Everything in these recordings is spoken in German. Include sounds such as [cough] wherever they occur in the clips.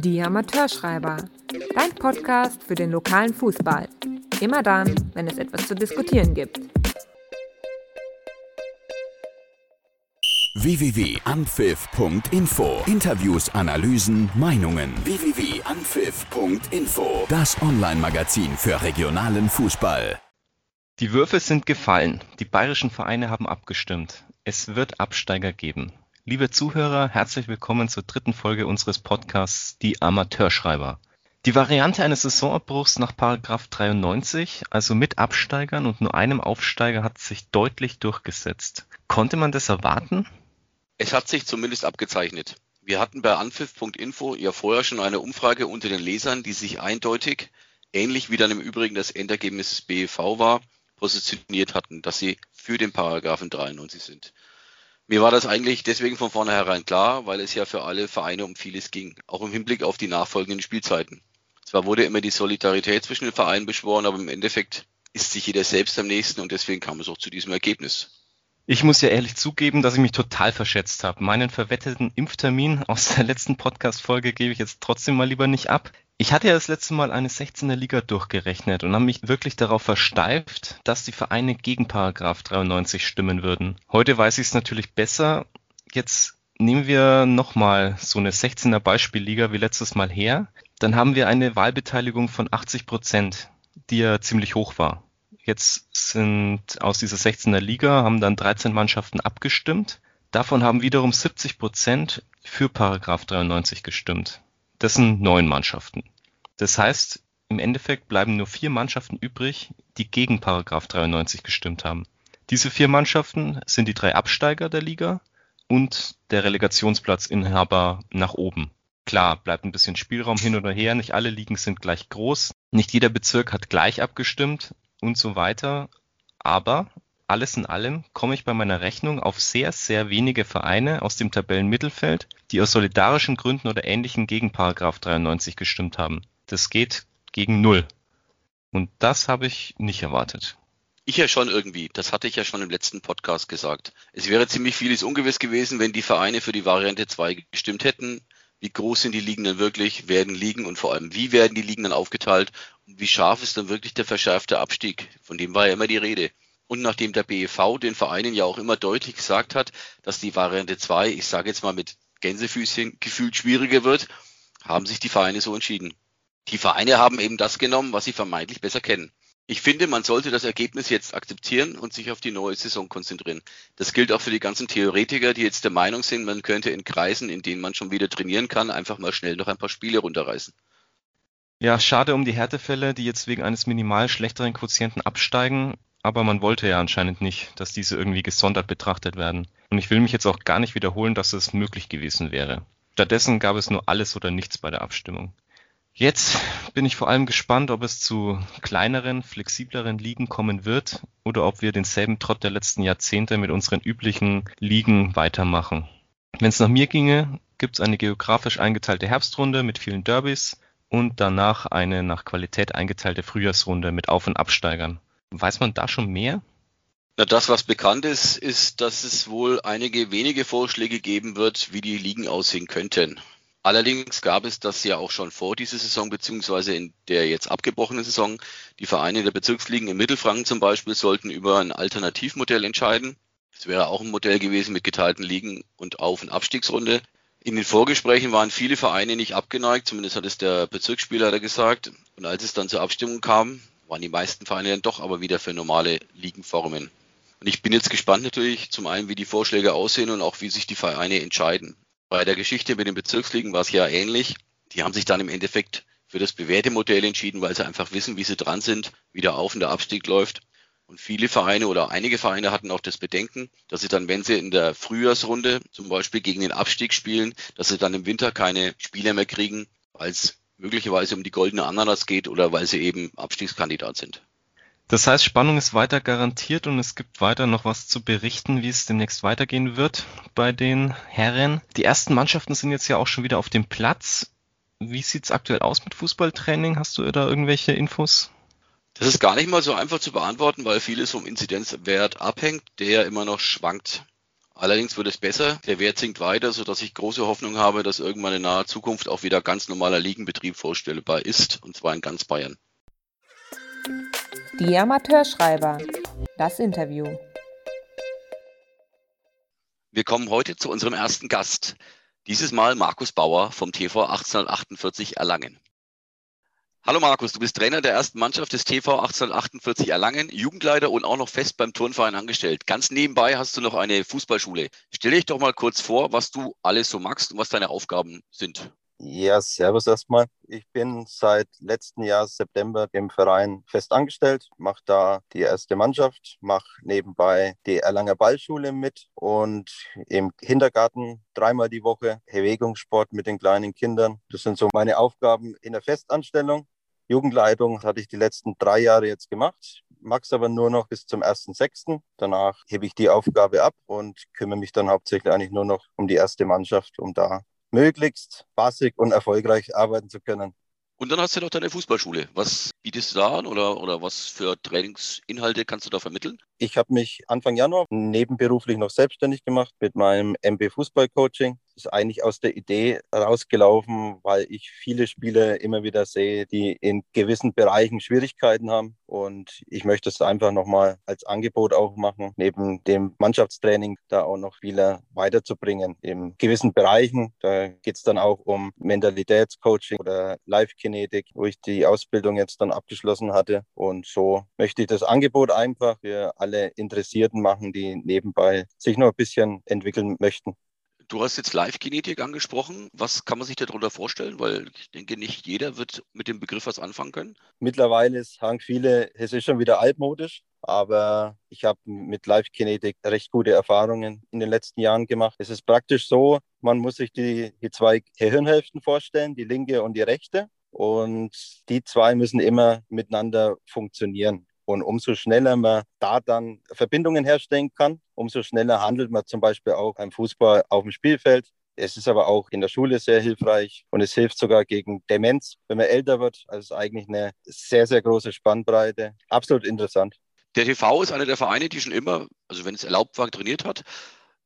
Die Amateurschreiber. Dein Podcast für den lokalen Fußball. Immer dann, wenn es etwas zu diskutieren gibt. www.anpfiff.info Interviews, Analysen, Meinungen. www.anpfiff.info Das Online-Magazin für regionalen Fußball. Die Würfel sind gefallen. Die bayerischen Vereine haben abgestimmt. Es wird Absteiger geben. Liebe Zuhörer, herzlich willkommen zur dritten Folge unseres Podcasts Die Amateurschreiber. Die Variante eines Saisonabbruchs nach 93, also mit Absteigern und nur einem Aufsteiger, hat sich deutlich durchgesetzt. Konnte man das erwarten? Es hat sich zumindest abgezeichnet. Wir hatten bei anpfiff.info ja vorher schon eine Umfrage unter den Lesern, die sich eindeutig, ähnlich wie dann im Übrigen das Endergebnis des BEV war, positioniert hatten, dass sie für den Paragraphen 93 sind. Mir war das eigentlich deswegen von vornherein klar, weil es ja für alle Vereine um vieles ging, auch im Hinblick auf die nachfolgenden Spielzeiten. Zwar wurde immer die Solidarität zwischen den Vereinen beschworen, aber im Endeffekt ist sich jeder selbst am nächsten und deswegen kam es auch zu diesem Ergebnis. Ich muss ja ehrlich zugeben, dass ich mich total verschätzt habe. Meinen verwetteten Impftermin aus der letzten Podcast-Folge gebe ich jetzt trotzdem mal lieber nicht ab. Ich hatte ja das letzte Mal eine 16er Liga durchgerechnet und habe mich wirklich darauf versteift, dass die Vereine gegen Paragraph 93 stimmen würden. Heute weiß ich es natürlich besser. Jetzt nehmen wir nochmal so eine 16er Beispielliga wie letztes Mal her. Dann haben wir eine Wahlbeteiligung von 80 Prozent, die ja ziemlich hoch war. Jetzt sind aus dieser 16er Liga haben dann 13 Mannschaften abgestimmt. Davon haben wiederum 70 Prozent für Paragraph 93 gestimmt. Das sind neun Mannschaften. Das heißt, im Endeffekt bleiben nur vier Mannschaften übrig, die gegen Paragraph 93 gestimmt haben. Diese vier Mannschaften sind die drei Absteiger der Liga und der Relegationsplatzinhaber nach oben. Klar, bleibt ein bisschen Spielraum hin oder her, nicht alle Ligen sind gleich groß, nicht jeder Bezirk hat gleich abgestimmt und so weiter, aber alles in allem komme ich bei meiner Rechnung auf sehr, sehr wenige Vereine aus dem Tabellenmittelfeld, die aus solidarischen Gründen oder ähnlichen gegen Paragraph 93 gestimmt haben. Das geht gegen null. Und das habe ich nicht erwartet. Ich ja schon irgendwie. Das hatte ich ja schon im letzten Podcast gesagt. Es wäre ziemlich vieles ungewiss gewesen, wenn die Vereine für die Variante 2 gestimmt hätten. Wie groß sind die Ligen denn wirklich? Werden Ligen und vor allem, wie werden die Ligen dann aufgeteilt? Und wie scharf ist dann wirklich der verschärfte Abstieg? Von dem war ja immer die Rede. Und nachdem der BEV den Vereinen ja auch immer deutlich gesagt hat, dass die Variante 2, ich sage jetzt mal mit Gänsefüßchen, gefühlt schwieriger wird, haben sich die Vereine so entschieden. Die Vereine haben eben das genommen, was sie vermeintlich besser kennen. Ich finde, man sollte das Ergebnis jetzt akzeptieren und sich auf die neue Saison konzentrieren. Das gilt auch für die ganzen Theoretiker, die jetzt der Meinung sind, man könnte in Kreisen, in denen man schon wieder trainieren kann, einfach mal schnell noch ein paar Spiele runterreißen. Ja, schade um die Härtefälle, die jetzt wegen eines minimal schlechteren Quotienten absteigen aber man wollte ja anscheinend nicht, dass diese irgendwie gesondert betrachtet werden. Und ich will mich jetzt auch gar nicht wiederholen, dass es möglich gewesen wäre. Stattdessen gab es nur alles oder nichts bei der Abstimmung. Jetzt bin ich vor allem gespannt, ob es zu kleineren, flexibleren Ligen kommen wird oder ob wir denselben Trott der letzten Jahrzehnte mit unseren üblichen Ligen weitermachen. Wenn es nach mir ginge, gibt es eine geografisch eingeteilte Herbstrunde mit vielen Derbys und danach eine nach Qualität eingeteilte Frühjahrsrunde mit Auf- und Absteigern. Weiß man da schon mehr? Na, das, was bekannt ist, ist, dass es wohl einige wenige Vorschläge geben wird, wie die Ligen aussehen könnten. Allerdings gab es das ja auch schon vor dieser Saison, beziehungsweise in der jetzt abgebrochenen Saison. Die Vereine der Bezirksligen im Mittelfranken zum Beispiel sollten über ein Alternativmodell entscheiden. Es wäre auch ein Modell gewesen mit geteilten Ligen und Auf- und Abstiegsrunde. In den Vorgesprächen waren viele Vereine nicht abgeneigt, zumindest hat es der Bezirksspieler gesagt. Und als es dann zur Abstimmung kam, waren die meisten Vereine dann doch aber wieder für normale Ligenformen. Und ich bin jetzt gespannt natürlich zum einen, wie die Vorschläge aussehen und auch wie sich die Vereine entscheiden. Bei der Geschichte mit den Bezirksligen war es ja ähnlich. Die haben sich dann im Endeffekt für das bewährte Modell entschieden, weil sie einfach wissen, wie sie dran sind, wie der Auf- und der Abstieg läuft. Und viele Vereine oder einige Vereine hatten auch das Bedenken, dass sie dann, wenn sie in der Frühjahrsrunde zum Beispiel gegen den Abstieg spielen, dass sie dann im Winter keine Spieler mehr kriegen, weil es möglicherweise um die goldene Ananas geht oder weil sie eben Abstiegskandidat sind. Das heißt, Spannung ist weiter garantiert und es gibt weiter noch was zu berichten, wie es demnächst weitergehen wird bei den Herren. Die ersten Mannschaften sind jetzt ja auch schon wieder auf dem Platz. Wie sieht's aktuell aus mit Fußballtraining? Hast du da irgendwelche Infos? Das ist gar nicht mal so einfach zu beantworten, weil vieles vom Inzidenzwert abhängt, der immer noch schwankt. Allerdings wird es besser. Der Wert sinkt weiter, sodass ich große Hoffnung habe, dass irgendwann in naher Zukunft auch wieder ganz normaler Ligenbetrieb vorstellbar ist, und zwar in ganz Bayern. Die Amateurschreiber. Das Interview. Wir kommen heute zu unserem ersten Gast. Dieses Mal Markus Bauer vom TV 1848 Erlangen. Hallo Markus, du bist Trainer der ersten Mannschaft des TV 1848 Erlangen, Jugendleiter und auch noch fest beim Turnverein angestellt. Ganz nebenbei hast du noch eine Fußballschule. Stell dich doch mal kurz vor, was du alles so magst und was deine Aufgaben sind. Ja, servus erstmal. Ich bin seit letzten Jahr September im Verein fest angestellt, mache da die erste Mannschaft, mache nebenbei die Erlanger Ballschule mit und im Kindergarten dreimal die Woche Bewegungssport mit den kleinen Kindern. Das sind so meine Aufgaben in der Festanstellung. Jugendleitung hatte ich die letzten drei Jahre jetzt gemacht, mache aber nur noch bis zum 1.6. Danach hebe ich die Aufgabe ab und kümmere mich dann hauptsächlich eigentlich nur noch um die erste Mannschaft, um da möglichst spaßig und erfolgreich arbeiten zu können. Und dann hast du noch deine Fußballschule. Was bietest du da an oder, oder was für Trainingsinhalte kannst du da vermitteln? Ich habe mich Anfang Januar nebenberuflich noch selbstständig gemacht mit meinem MB Fußball Coaching ist eigentlich aus der Idee rausgelaufen, weil ich viele Spieler immer wieder sehe, die in gewissen Bereichen Schwierigkeiten haben. Und ich möchte es einfach nochmal als Angebot auch machen, neben dem Mannschaftstraining da auch noch Spieler weiterzubringen in gewissen Bereichen. Da geht es dann auch um Mentalitätscoaching oder Live-Kinetik, wo ich die Ausbildung jetzt dann abgeschlossen hatte. Und so möchte ich das Angebot einfach für alle Interessierten machen, die nebenbei sich noch ein bisschen entwickeln möchten. Du hast jetzt Live-Kinetik angesprochen. Was kann man sich darunter vorstellen? Weil ich denke, nicht jeder wird mit dem Begriff was anfangen können. Mittlerweile sagen viele, es ist schon wieder altmodisch. Aber ich habe mit Live-Kinetik recht gute Erfahrungen in den letzten Jahren gemacht. Es ist praktisch so, man muss sich die, die zwei Gehirnhälften vorstellen, die linke und die rechte. Und die zwei müssen immer miteinander funktionieren. Und umso schneller man da dann Verbindungen herstellen kann, umso schneller handelt man zum Beispiel auch beim Fußball auf dem Spielfeld. Es ist aber auch in der Schule sehr hilfreich und es hilft sogar gegen Demenz, wenn man älter wird. Also es ist eigentlich eine sehr, sehr große Spannbreite. Absolut interessant. Der TV ist einer der Vereine, die schon immer, also wenn es erlaubt war, trainiert hat.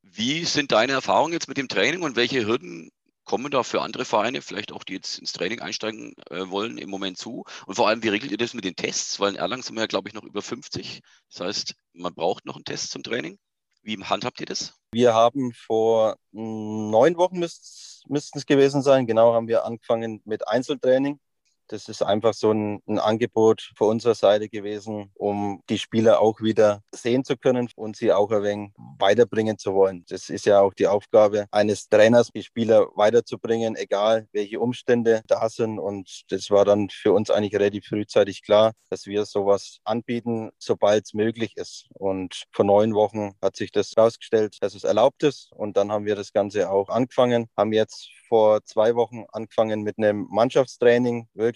Wie sind deine Erfahrungen jetzt mit dem Training und welche Hürden kommen da für andere Vereine, vielleicht auch die jetzt ins Training einsteigen äh, wollen, im Moment zu? Und vor allem, wie regelt ihr das mit den Tests? Weil in Erlangen sind wir ja, glaube ich, noch über 50. Das heißt, man braucht noch einen Test zum Training. Wie handhabt ihr das? Wir haben vor neun Wochen müssten es gewesen sein. Genau haben wir angefangen mit Einzeltraining. Das ist einfach so ein, ein, Angebot von unserer Seite gewesen, um die Spieler auch wieder sehen zu können und sie auch ein wenig weiterbringen zu wollen. Das ist ja auch die Aufgabe eines Trainers, die Spieler weiterzubringen, egal welche Umstände da sind. Und das war dann für uns eigentlich relativ frühzeitig klar, dass wir sowas anbieten, sobald es möglich ist. Und vor neun Wochen hat sich das herausgestellt, dass es erlaubt ist. Und dann haben wir das Ganze auch angefangen, haben jetzt vor zwei Wochen angefangen mit einem Mannschaftstraining, wirklich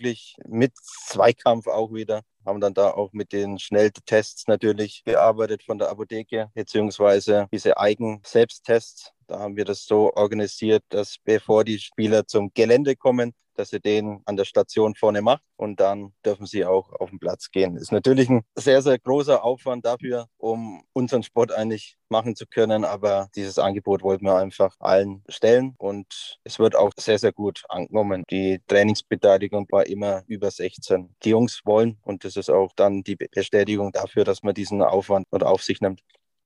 mit Zweikampf auch wieder. Haben dann da auch mit den Schnelltests natürlich gearbeitet von der Apotheke, beziehungsweise diese Eigen-Selbsttests. Da haben wir das so organisiert, dass bevor die Spieler zum Gelände kommen, dass sie den an der Station vorne macht und dann dürfen sie auch auf den Platz gehen. Ist natürlich ein sehr, sehr großer Aufwand dafür, um unseren Sport eigentlich machen zu können, aber dieses Angebot wollten wir einfach allen stellen und es wird auch sehr, sehr gut angenommen. Die Trainingsbeteiligung war immer über 16. Die Jungs wollen und das ist auch dann die Bestätigung dafür, dass man diesen Aufwand auf sich nimmt.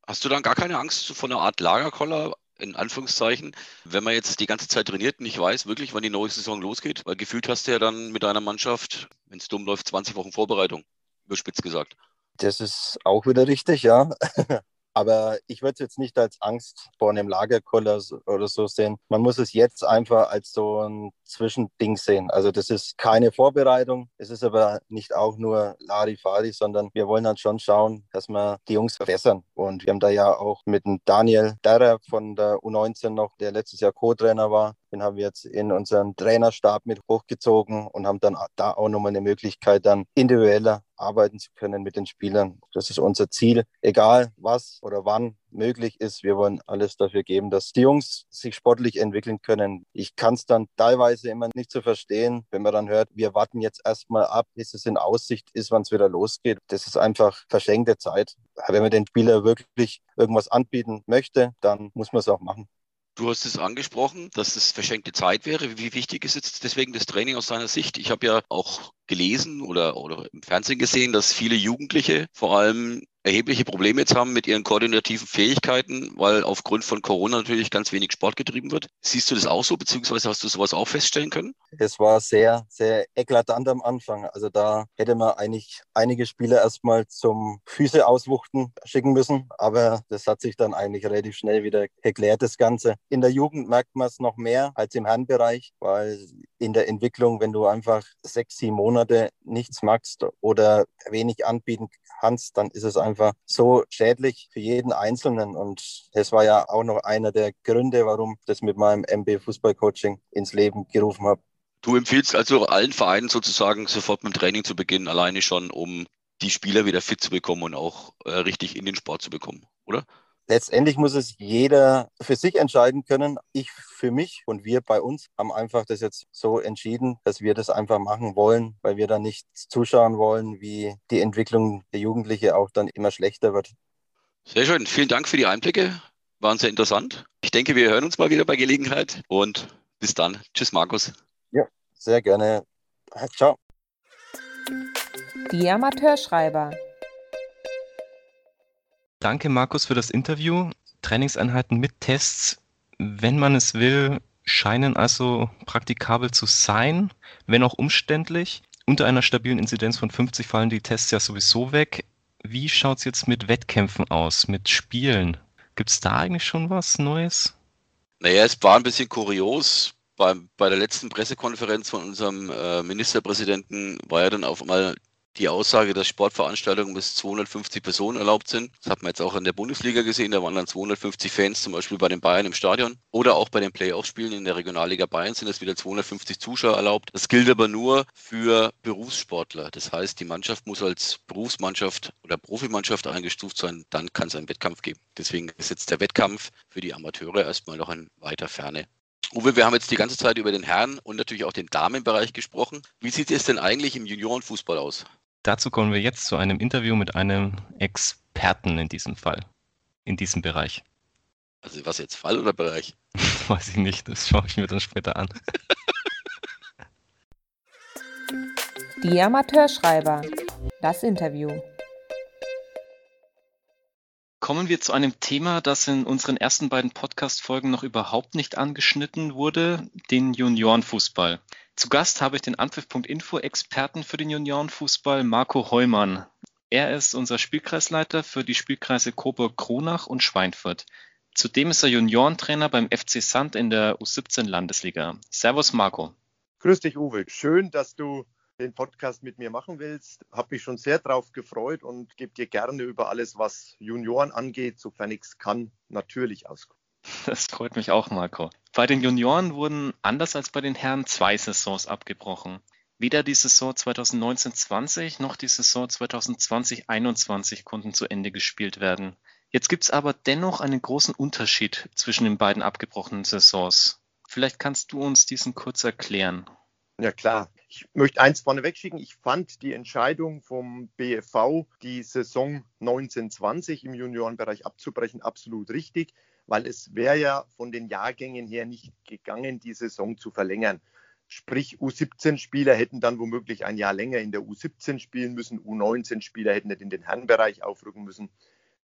Hast du dann gar keine Angst vor einer Art Lagerkoller in Anführungszeichen, wenn man jetzt die ganze Zeit trainiert und nicht weiß wirklich, wann die neue Saison losgeht, weil gefühlt hast du ja dann mit deiner Mannschaft, wenn es dumm läuft, 20 Wochen Vorbereitung, überspitzt gesagt. Das ist auch wieder richtig, ja. [laughs] Aber ich würde es jetzt nicht als Angst vor einem Lagerkoller oder so sehen. Man muss es jetzt einfach als so ein Zwischending sehen. Also das ist keine Vorbereitung. Es ist aber nicht auch nur Larifari, sondern wir wollen dann schon schauen, dass wir die Jungs verbessern. Und wir haben da ja auch mit dem Daniel Derrer von der U19 noch, der letztes Jahr Co-Trainer war, den haben wir jetzt in unseren Trainerstab mit hochgezogen und haben dann da auch nochmal eine Möglichkeit, dann individueller arbeiten zu können mit den Spielern. Das ist unser Ziel. Egal was oder wann möglich ist. Wir wollen alles dafür geben, dass die Jungs sich sportlich entwickeln können. Ich kann es dann teilweise immer nicht so verstehen, wenn man dann hört, wir warten jetzt erstmal ab, bis es in Aussicht ist, wann es wieder losgeht. Das ist einfach verschenkte Zeit. wenn man den Spieler wirklich irgendwas anbieten möchte, dann muss man es auch machen. Du hast es angesprochen, dass es verschenkte Zeit wäre. Wie wichtig ist jetzt deswegen das Training aus deiner Sicht? Ich habe ja auch gelesen oder, oder im Fernsehen gesehen, dass viele Jugendliche vor allem erhebliche Probleme jetzt haben mit ihren koordinativen Fähigkeiten, weil aufgrund von Corona natürlich ganz wenig Sport getrieben wird. Siehst du das auch so, beziehungsweise hast du sowas auch feststellen können? Es war sehr, sehr eklatant am Anfang. Also da hätte man eigentlich einige Spieler erstmal zum Füße auswuchten schicken müssen, aber das hat sich dann eigentlich relativ schnell wieder geklärt, das Ganze. In der Jugend merkt man es noch mehr als im Herrenbereich, weil in der Entwicklung, wenn du einfach sechs, sieben Monate nichts magst oder wenig anbieten kannst, dann ist es einfach so schädlich für jeden Einzelnen. Und das war ja auch noch einer der Gründe, warum ich das mit meinem MB Fußballcoaching ins Leben gerufen habe. Du empfiehlst also allen Vereinen sozusagen sofort mit dem Training zu beginnen, alleine schon, um die Spieler wieder fit zu bekommen und auch äh, richtig in den Sport zu bekommen, oder? Letztendlich muss es jeder für sich entscheiden können. Ich für mich und wir bei uns haben einfach das jetzt so entschieden, dass wir das einfach machen wollen, weil wir dann nicht zuschauen wollen, wie die Entwicklung der Jugendlichen auch dann immer schlechter wird. Sehr schön. Vielen Dank für die Einblicke. Waren sehr interessant. Ich denke, wir hören uns mal wieder bei Gelegenheit und bis dann. Tschüss, Markus. Ja, sehr gerne. Ciao. Die Amateurschreiber. Danke, Markus, für das Interview. Trainingseinheiten mit Tests, wenn man es will, scheinen also praktikabel zu sein, wenn auch umständlich. Unter einer stabilen Inzidenz von 50 fallen die Tests ja sowieso weg. Wie schaut es jetzt mit Wettkämpfen aus, mit Spielen? Gibt es da eigentlich schon was Neues? Naja, es war ein bisschen kurios. Bei, bei der letzten Pressekonferenz von unserem äh, Ministerpräsidenten war ja dann auf einmal die Aussage, dass Sportveranstaltungen bis 250 Personen erlaubt sind. Das hat man jetzt auch in der Bundesliga gesehen. Da waren dann 250 Fans, zum Beispiel bei den Bayern im Stadion. Oder auch bei den Playoff-Spielen in der Regionalliga Bayern sind es wieder 250 Zuschauer erlaubt. Das gilt aber nur für Berufssportler. Das heißt, die Mannschaft muss als Berufsmannschaft oder Profimannschaft eingestuft sein. Dann kann es einen Wettkampf geben. Deswegen ist jetzt der Wettkampf für die Amateure erstmal noch in weiter Ferne. Uwe, wir haben jetzt die ganze Zeit über den Herren- und natürlich auch den Damenbereich gesprochen. Wie sieht es denn eigentlich im Juniorenfußball aus? Dazu kommen wir jetzt zu einem Interview mit einem Experten in diesem Fall, in diesem Bereich. Also was jetzt, Fall oder Bereich? [laughs] Weiß ich nicht, das schaue ich mir dann später an. [laughs] Die Amateurschreiber. Das Interview. Kommen wir zu einem Thema, das in unseren ersten beiden Podcast-Folgen noch überhaupt nicht angeschnitten wurde, den Juniorenfußball. Zu Gast habe ich den Anpfiff.info-Experten für den Juniorenfußball, Marco Heumann. Er ist unser Spielkreisleiter für die Spielkreise Coburg-Kronach und Schweinfurt. Zudem ist er Juniorentrainer beim FC Sand in der U17-Landesliga. Servus, Marco. Grüß dich, Uwe. Schön, dass du den Podcast mit mir machen willst. Habe mich schon sehr drauf gefreut und gebe dir gerne über alles, was Junioren angeht, sofern ich es kann, natürlich Auskunft. Das freut mich auch, Marco. Bei den Junioren wurden anders als bei den Herren zwei Saisons abgebrochen. Weder die Saison 2019-20 noch die Saison 2020-21 konnten zu Ende gespielt werden. Jetzt gibt es aber dennoch einen großen Unterschied zwischen den beiden abgebrochenen Saisons. Vielleicht kannst du uns diesen kurz erklären. Ja klar. Ich möchte eins vorneweg schicken. Ich fand die Entscheidung vom BFV, die Saison 1920 im Juniorenbereich abzubrechen, absolut richtig weil es wäre ja von den Jahrgängen her nicht gegangen, die Saison zu verlängern. Sprich, U17-Spieler hätten dann womöglich ein Jahr länger in der U17 spielen müssen, U19-Spieler hätten nicht in den Herrenbereich aufrücken müssen.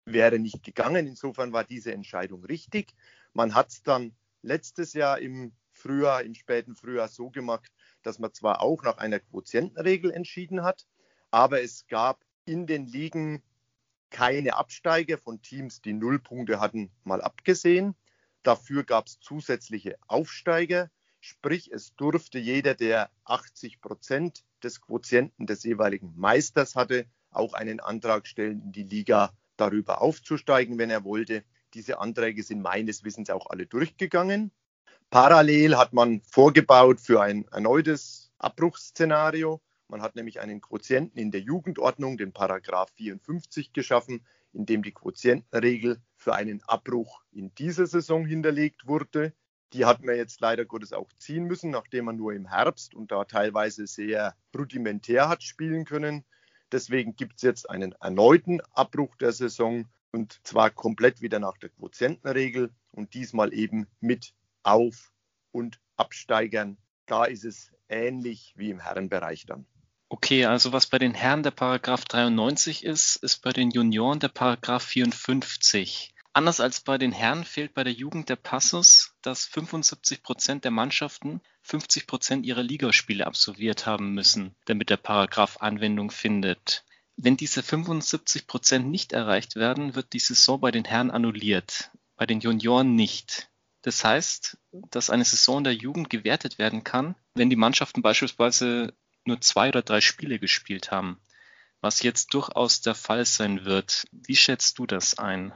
Wäre nicht gegangen. Insofern war diese Entscheidung richtig. Man hat es dann letztes Jahr im Frühjahr, im späten Frühjahr so gemacht, dass man zwar auch nach einer Quotientenregel entschieden hat, aber es gab in den Ligen keine Absteiger von Teams, die null Punkte hatten, mal abgesehen. Dafür gab es zusätzliche Aufsteiger, sprich es durfte jeder, der 80 Prozent des Quotienten des jeweiligen Meisters hatte, auch einen Antrag stellen, in die Liga darüber aufzusteigen, wenn er wollte. Diese Anträge sind meines Wissens auch alle durchgegangen. Parallel hat man vorgebaut für ein erneutes Abbruchsszenario. Man hat nämlich einen Quotienten in der Jugendordnung, den Paragraph 54, geschaffen, in dem die Quotientenregel für einen Abbruch in dieser Saison hinterlegt wurde. Die hat man jetzt leider Gottes auch ziehen müssen, nachdem man nur im Herbst und da teilweise sehr rudimentär hat spielen können. Deswegen gibt es jetzt einen erneuten Abbruch der Saison und zwar komplett wieder nach der Quotientenregel und diesmal eben mit Auf- und Absteigern. Da ist es ähnlich wie im Herrenbereich dann. Okay, also was bei den Herren der Paragraph 93 ist, ist bei den Junioren der Paragraph 54. Anders als bei den Herren fehlt bei der Jugend der Passus, dass 75 Prozent der Mannschaften 50 Prozent ihrer Ligaspiele absolviert haben müssen, damit der Paragraph Anwendung findet. Wenn diese 75 Prozent nicht erreicht werden, wird die Saison bei den Herren annulliert, bei den Junioren nicht. Das heißt, dass eine Saison der Jugend gewertet werden kann, wenn die Mannschaften beispielsweise nur zwei oder drei Spiele gespielt haben, was jetzt durchaus der Fall sein wird. Wie schätzt du das ein?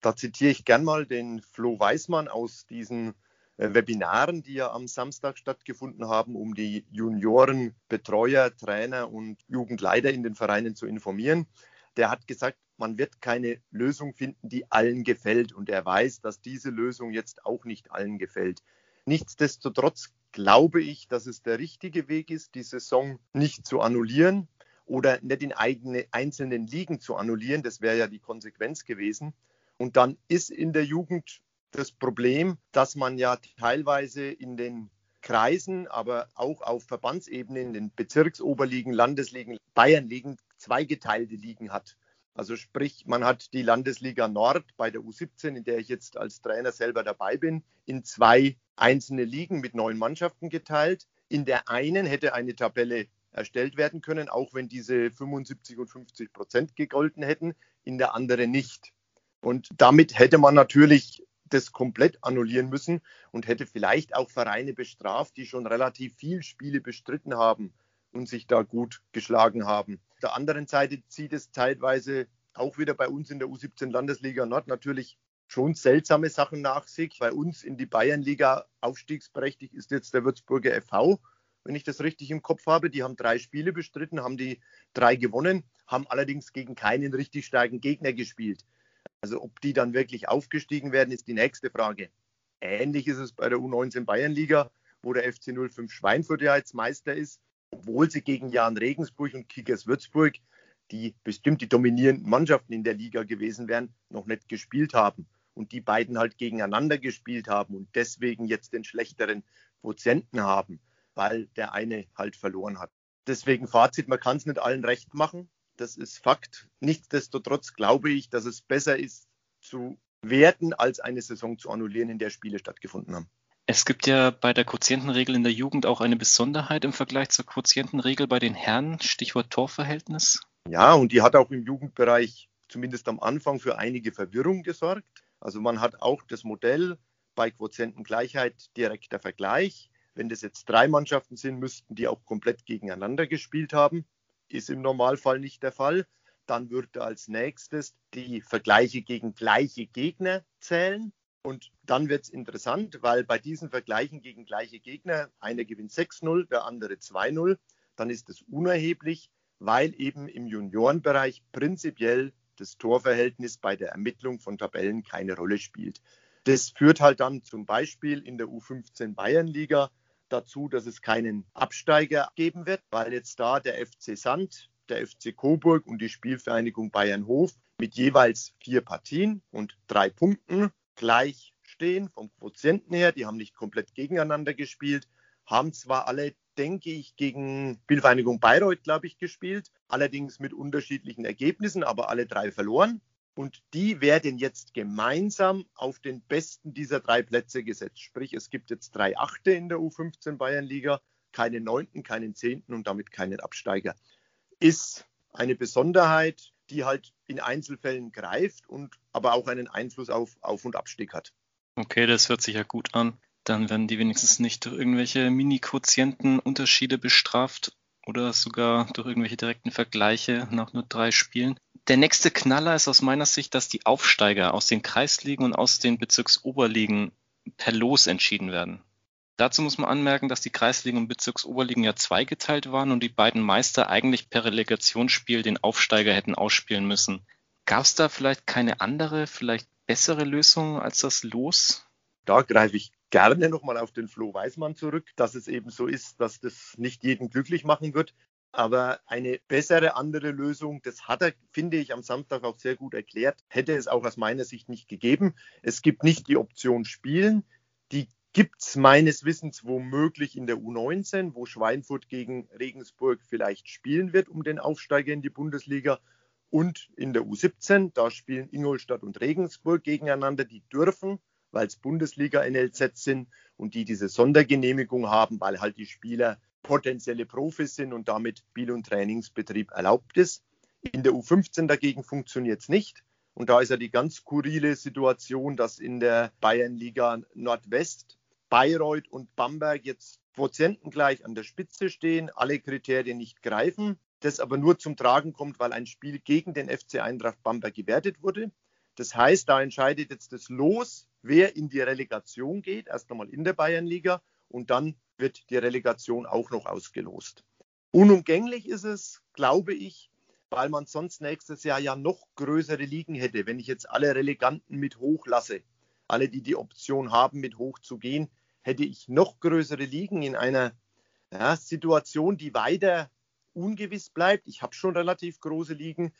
Da zitiere ich gern mal den Flo Weismann aus diesen äh, Webinaren, die ja am Samstag stattgefunden haben, um die Junioren, Betreuer, Trainer und Jugendleiter in den Vereinen zu informieren. Der hat gesagt, man wird keine Lösung finden, die allen gefällt. Und er weiß, dass diese Lösung jetzt auch nicht allen gefällt. Nichtsdestotrotz glaube ich, dass es der richtige Weg ist, die Saison nicht zu annullieren oder nicht in eigene einzelnen Ligen zu annullieren. Das wäre ja die Konsequenz gewesen. Und dann ist in der Jugend das Problem, dass man ja teilweise in den Kreisen, aber auch auf Verbandsebene, in den Bezirksoberligen, Landesligen, Bayernligen zweigeteilte Ligen hat. Also sprich, man hat die Landesliga Nord bei der U17, in der ich jetzt als Trainer selber dabei bin, in zwei einzelne Ligen mit neun Mannschaften geteilt. In der einen hätte eine Tabelle erstellt werden können, auch wenn diese 75 und 50 Prozent gegolten hätten, in der anderen nicht. Und damit hätte man natürlich das komplett annullieren müssen und hätte vielleicht auch Vereine bestraft, die schon relativ viel Spiele bestritten haben und sich da gut geschlagen haben. Der anderen Seite zieht es zeitweise auch wieder bei uns in der U17 Landesliga Nord natürlich schon seltsame Sachen nach sich. Bei uns in die Bayernliga aufstiegsberechtigt ist jetzt der Würzburger FV, wenn ich das richtig im Kopf habe. Die haben drei Spiele bestritten, haben die drei gewonnen, haben allerdings gegen keinen richtig starken Gegner gespielt. Also ob die dann wirklich aufgestiegen werden, ist die nächste Frage. Ähnlich ist es bei der U19 Bayernliga, wo der FC 05 Schweinfurt ja jetzt Meister ist obwohl sie gegen Jan Regensburg und Kickers Würzburg, die bestimmt die dominierenden Mannschaften in der Liga gewesen wären, noch nicht gespielt haben. Und die beiden halt gegeneinander gespielt haben und deswegen jetzt den schlechteren Quotienten haben, weil der eine halt verloren hat. Deswegen Fazit, man kann es nicht allen recht machen. Das ist Fakt. Nichtsdestotrotz glaube ich, dass es besser ist zu werten, als eine Saison zu annullieren, in der Spiele stattgefunden haben. Es gibt ja bei der Quotientenregel in der Jugend auch eine Besonderheit im Vergleich zur Quotientenregel bei den Herren, Stichwort Torverhältnis. Ja, und die hat auch im Jugendbereich zumindest am Anfang für einige Verwirrung gesorgt. Also man hat auch das Modell bei Quotientengleichheit direkter Vergleich. Wenn das jetzt drei Mannschaften sind, müssten die auch komplett gegeneinander gespielt haben. Ist im Normalfall nicht der Fall. Dann würde als nächstes die Vergleiche gegen gleiche Gegner zählen. Und dann wird es interessant, weil bei diesen Vergleichen gegen gleiche Gegner, einer gewinnt 6-0, der andere 2-0, dann ist es unerheblich, weil eben im Juniorenbereich prinzipiell das Torverhältnis bei der Ermittlung von Tabellen keine Rolle spielt. Das führt halt dann zum Beispiel in der U15 Bayernliga dazu, dass es keinen Absteiger geben wird, weil jetzt da der FC Sand, der FC Coburg und die Spielvereinigung Bayernhof mit jeweils vier Partien und drei Punkten gleich stehen vom Quotienten her. Die haben nicht komplett gegeneinander gespielt, haben zwar alle, denke ich, gegen Spielvereinigung Bayreuth, glaube ich, gespielt, allerdings mit unterschiedlichen Ergebnissen, aber alle drei verloren. Und die werden jetzt gemeinsam auf den besten dieser drei Plätze gesetzt. Sprich, es gibt jetzt drei Achte in der U15 Bayernliga, keinen Neunten, keinen Zehnten und damit keinen Absteiger. Ist eine Besonderheit, die halt in Einzelfällen greift und aber auch einen Einfluss auf Auf- und Abstieg hat. Okay, das hört sich ja gut an. Dann werden die wenigstens nicht durch irgendwelche Mini-Quotienten-Unterschiede bestraft oder sogar durch irgendwelche direkten Vergleiche nach nur drei Spielen. Der nächste Knaller ist aus meiner Sicht, dass die Aufsteiger aus den Kreisligen und aus den Bezirksoberligen per Los entschieden werden. Dazu muss man anmerken, dass die Kreisligen und Bezirksoberligen ja zweigeteilt waren und die beiden Meister eigentlich per Relegationsspiel den Aufsteiger hätten ausspielen müssen. Gab es da vielleicht keine andere, vielleicht bessere Lösung als das Los? Da greife ich gerne nochmal auf den Flo Weismann zurück, dass es eben so ist, dass das nicht jeden glücklich machen wird. Aber eine bessere andere Lösung, das hat er, finde ich, am Samstag auch sehr gut erklärt, hätte es auch aus meiner Sicht nicht gegeben. Es gibt nicht die Option Spielen. Die gibt es meines Wissens womöglich in der U19, wo Schweinfurt gegen Regensburg vielleicht spielen wird um den Aufsteiger in die Bundesliga. Und in der U17, da spielen Ingolstadt und Regensburg gegeneinander. Die dürfen, weil es Bundesliga-NLZ sind und die diese Sondergenehmigung haben, weil halt die Spieler potenzielle Profis sind und damit Spiel- und Trainingsbetrieb erlaubt ist. In der U15 dagegen funktioniert es nicht. Und da ist ja die ganz skurrile Situation, dass in der Bayernliga Nordwest Bayreuth und Bamberg jetzt quotientengleich an der Spitze stehen, alle Kriterien nicht greifen. Das aber nur zum Tragen kommt, weil ein Spiel gegen den FC Eintracht Bamberg gewertet wurde. Das heißt, da entscheidet jetzt das Los, wer in die Relegation geht, erst einmal in der Bayernliga und dann wird die Relegation auch noch ausgelost. Unumgänglich ist es, glaube ich, weil man sonst nächstes Jahr ja noch größere Ligen hätte. Wenn ich jetzt alle Releganten mit hochlasse, alle, die die Option haben, mit hoch zu gehen, hätte ich noch größere Ligen in einer ja, Situation, die weiter ungewiss bleibt. Ich habe schon relativ große Ligen,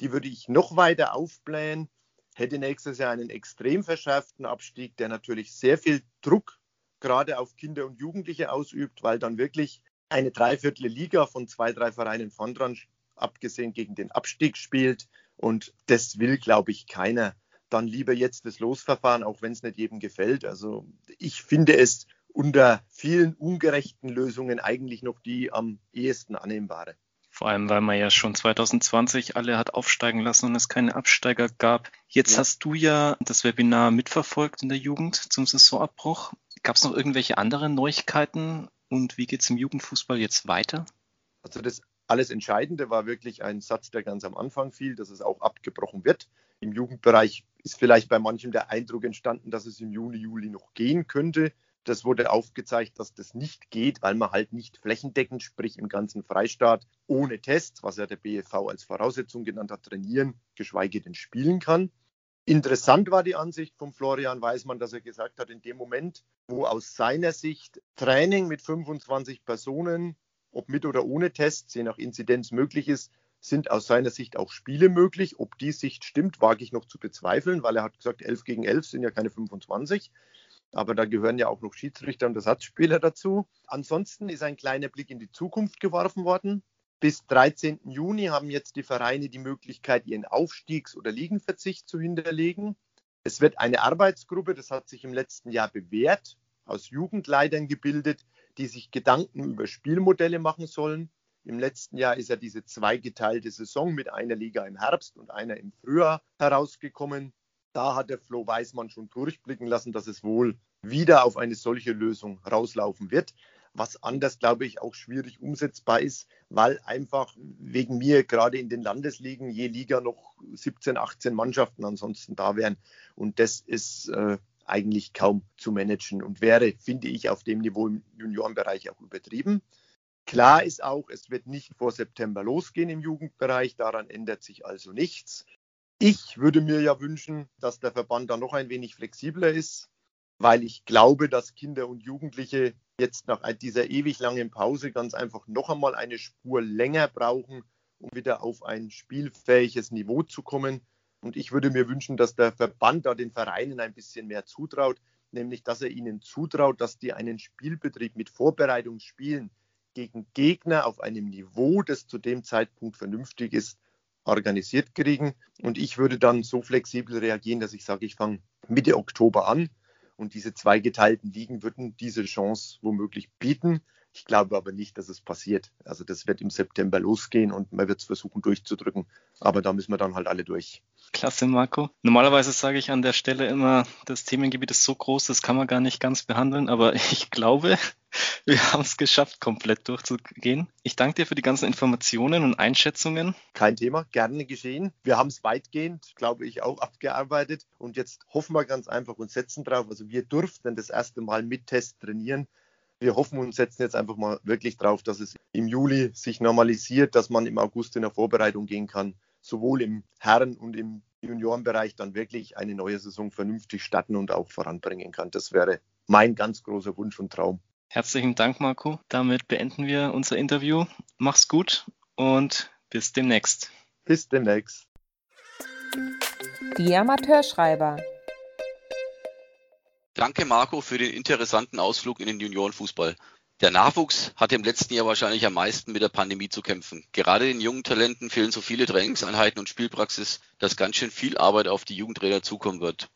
die würde ich noch weiter aufblähen, hätte nächstes Jahr einen extrem verschärften Abstieg, der natürlich sehr viel Druck gerade auf Kinder und Jugendliche ausübt, weil dann wirklich eine Dreiviertel Liga von zwei, drei Vereinen von dran, abgesehen gegen den Abstieg spielt. Und das will, glaube ich, keiner dann lieber jetzt das Losverfahren, auch wenn es nicht jedem gefällt. Also ich finde es unter vielen ungerechten Lösungen eigentlich noch die am ehesten annehmbare. Vor allem, weil man ja schon 2020 alle hat aufsteigen lassen und es keine Absteiger gab. Jetzt ja. hast du ja das Webinar mitverfolgt in der Jugend zum Saisonabbruch. Gab es noch irgendwelche anderen Neuigkeiten und wie geht es im Jugendfußball jetzt weiter? Also das alles Entscheidende war wirklich ein Satz, der ganz am Anfang fiel, dass es auch abgebrochen wird. Im Jugendbereich ist vielleicht bei manchem der Eindruck entstanden, dass es im Juni, Juli noch gehen könnte. Das wurde aufgezeigt, dass das nicht geht, weil man halt nicht flächendeckend, sprich im ganzen Freistaat, ohne Tests, was ja der BFV als Voraussetzung genannt hat, trainieren, geschweige denn spielen kann. Interessant war die Ansicht von Florian Weismann, dass er gesagt hat, in dem Moment, wo aus seiner Sicht Training mit 25 Personen ob mit oder ohne Tests, je nach Inzidenz möglich ist, sind aus seiner Sicht auch Spiele möglich. Ob die Sicht stimmt, wage ich noch zu bezweifeln, weil er hat gesagt, 11 gegen 11 sind ja keine 25. Aber da gehören ja auch noch Schiedsrichter und Ersatzspieler dazu. Ansonsten ist ein kleiner Blick in die Zukunft geworfen worden. Bis 13. Juni haben jetzt die Vereine die Möglichkeit, ihren Aufstiegs- oder Liegenverzicht zu hinterlegen. Es wird eine Arbeitsgruppe, das hat sich im letzten Jahr bewährt, aus Jugendleitern gebildet, die sich Gedanken über Spielmodelle machen sollen. Im letzten Jahr ist ja diese zweigeteilte Saison mit einer Liga im Herbst und einer im Frühjahr herausgekommen. Da hat der Flo Weismann schon durchblicken lassen, dass es wohl wieder auf eine solche Lösung rauslaufen wird. Was anders, glaube ich, auch schwierig umsetzbar ist, weil einfach wegen mir gerade in den Landesligen je Liga noch 17, 18 Mannschaften ansonsten da wären. Und das ist äh, eigentlich kaum zu managen und wäre, finde ich, auf dem Niveau im Juniorenbereich auch übertrieben. Klar ist auch, es wird nicht vor September losgehen im Jugendbereich, daran ändert sich also nichts. Ich würde mir ja wünschen, dass der Verband da noch ein wenig flexibler ist, weil ich glaube, dass Kinder und Jugendliche jetzt nach dieser ewig langen Pause ganz einfach noch einmal eine Spur länger brauchen, um wieder auf ein spielfähiges Niveau zu kommen. Und ich würde mir wünschen, dass der Verband da den Vereinen ein bisschen mehr zutraut, nämlich dass er ihnen zutraut, dass die einen Spielbetrieb mit Vorbereitungsspielen gegen Gegner auf einem Niveau, das zu dem Zeitpunkt vernünftig ist, organisiert kriegen. Und ich würde dann so flexibel reagieren, dass ich sage, ich fange Mitte Oktober an und diese zwei geteilten Ligen würden diese Chance womöglich bieten. Ich glaube aber nicht, dass es passiert. Also das wird im September losgehen und man wird es versuchen durchzudrücken. Aber da müssen wir dann halt alle durch. Klasse, Marco. Normalerweise sage ich an der Stelle immer, das Themengebiet ist so groß, das kann man gar nicht ganz behandeln, aber [laughs] ich glaube, wir haben es geschafft, komplett durchzugehen. Ich danke dir für die ganzen Informationen und Einschätzungen. Kein Thema, gerne geschehen. Wir haben es weitgehend, glaube ich, auch abgearbeitet und jetzt hoffen wir ganz einfach und setzen drauf. Also wir durften das erste Mal mit Test trainieren. Wir hoffen und setzen jetzt einfach mal wirklich drauf, dass es im Juli sich normalisiert, dass man im August in der Vorbereitung gehen kann sowohl im Herren- und im Juniorenbereich dann wirklich eine neue Saison vernünftig starten und auch voranbringen kann. Das wäre mein ganz großer Wunsch und Traum. Herzlichen Dank, Marco. Damit beenden wir unser Interview. Mach's gut und bis demnächst. Bis demnächst. Die Amateurschreiber. Danke, Marco, für den interessanten Ausflug in den Juniorenfußball. Der Nachwuchs hat im letzten Jahr wahrscheinlich am meisten mit der Pandemie zu kämpfen. Gerade den jungen Talenten fehlen so viele Trainingseinheiten und Spielpraxis, dass ganz schön viel Arbeit auf die Jugendtrainer zukommen wird.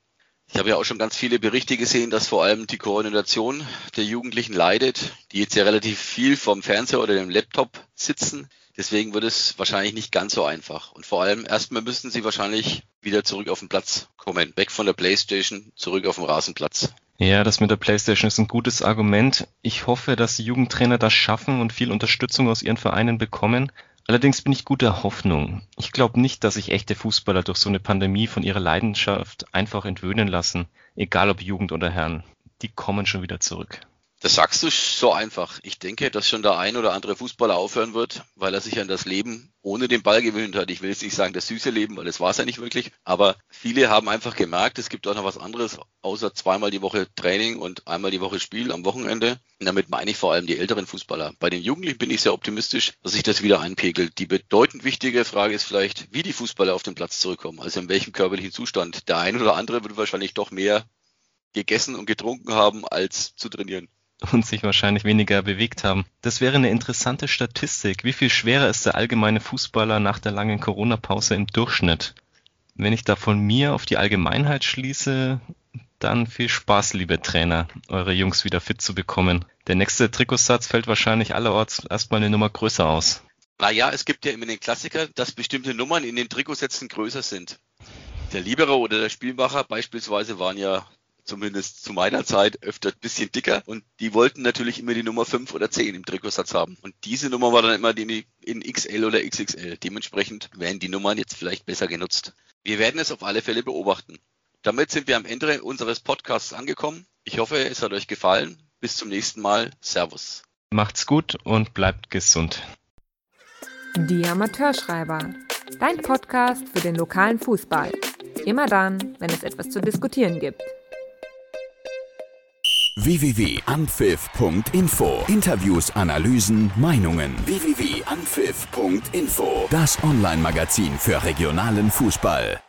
Ich habe ja auch schon ganz viele Berichte gesehen, dass vor allem die Koordination der Jugendlichen leidet, die jetzt ja relativ viel vom Fernseher oder dem Laptop sitzen. Deswegen wird es wahrscheinlich nicht ganz so einfach. Und vor allem erstmal müssten sie wahrscheinlich wieder zurück auf den Platz kommen. Weg von der Playstation, zurück auf den Rasenplatz. Ja, das mit der Playstation ist ein gutes Argument. Ich hoffe, dass die Jugendtrainer das schaffen und viel Unterstützung aus ihren Vereinen bekommen. Allerdings bin ich guter Hoffnung. Ich glaube nicht, dass sich echte Fußballer durch so eine Pandemie von ihrer Leidenschaft einfach entwöhnen lassen, egal ob Jugend oder Herren. Die kommen schon wieder zurück. Das sagst du so einfach. Ich denke, dass schon der ein oder andere Fußballer aufhören wird, weil er sich an das Leben ohne den Ball gewöhnt hat. Ich will jetzt nicht sagen das süße Leben, weil das war es ja nicht wirklich. Aber viele haben einfach gemerkt, es gibt auch noch was anderes, außer zweimal die Woche Training und einmal die Woche Spiel am Wochenende. Und damit meine ich vor allem die älteren Fußballer. Bei den Jugendlichen bin ich sehr optimistisch, dass sich das wieder einpegelt. Die bedeutend wichtige Frage ist vielleicht, wie die Fußballer auf den Platz zurückkommen. Also in welchem körperlichen Zustand. Der ein oder andere wird wahrscheinlich doch mehr gegessen und getrunken haben, als zu trainieren und sich wahrscheinlich weniger bewegt haben. Das wäre eine interessante Statistik. Wie viel schwerer ist der allgemeine Fußballer nach der langen Corona-Pause im Durchschnitt? Wenn ich da von mir auf die Allgemeinheit schließe, dann viel Spaß, liebe Trainer, eure Jungs wieder fit zu bekommen. Der nächste Trikotsatz fällt wahrscheinlich allerorts erstmal eine Nummer größer aus. Naja, es gibt ja immer den Klassiker, dass bestimmte Nummern in den Trikotsätzen größer sind. Der Libero oder der Spielmacher beispielsweise waren ja zumindest zu meiner Zeit, öfter ein bisschen dicker. Und die wollten natürlich immer die Nummer 5 oder 10 im Trikotsatz haben. Und diese Nummer war dann immer die in XL oder XXL. Dementsprechend werden die Nummern jetzt vielleicht besser genutzt. Wir werden es auf alle Fälle beobachten. Damit sind wir am Ende unseres Podcasts angekommen. Ich hoffe, es hat euch gefallen. Bis zum nächsten Mal. Servus. Macht's gut und bleibt gesund. Die Amateurschreiber. Dein Podcast für den lokalen Fußball. Immer dann, wenn es etwas zu diskutieren gibt www.anpfiff.info. Interviews, Analysen, Meinungen. www.anpfiff.info. Das Online-Magazin für regionalen Fußball.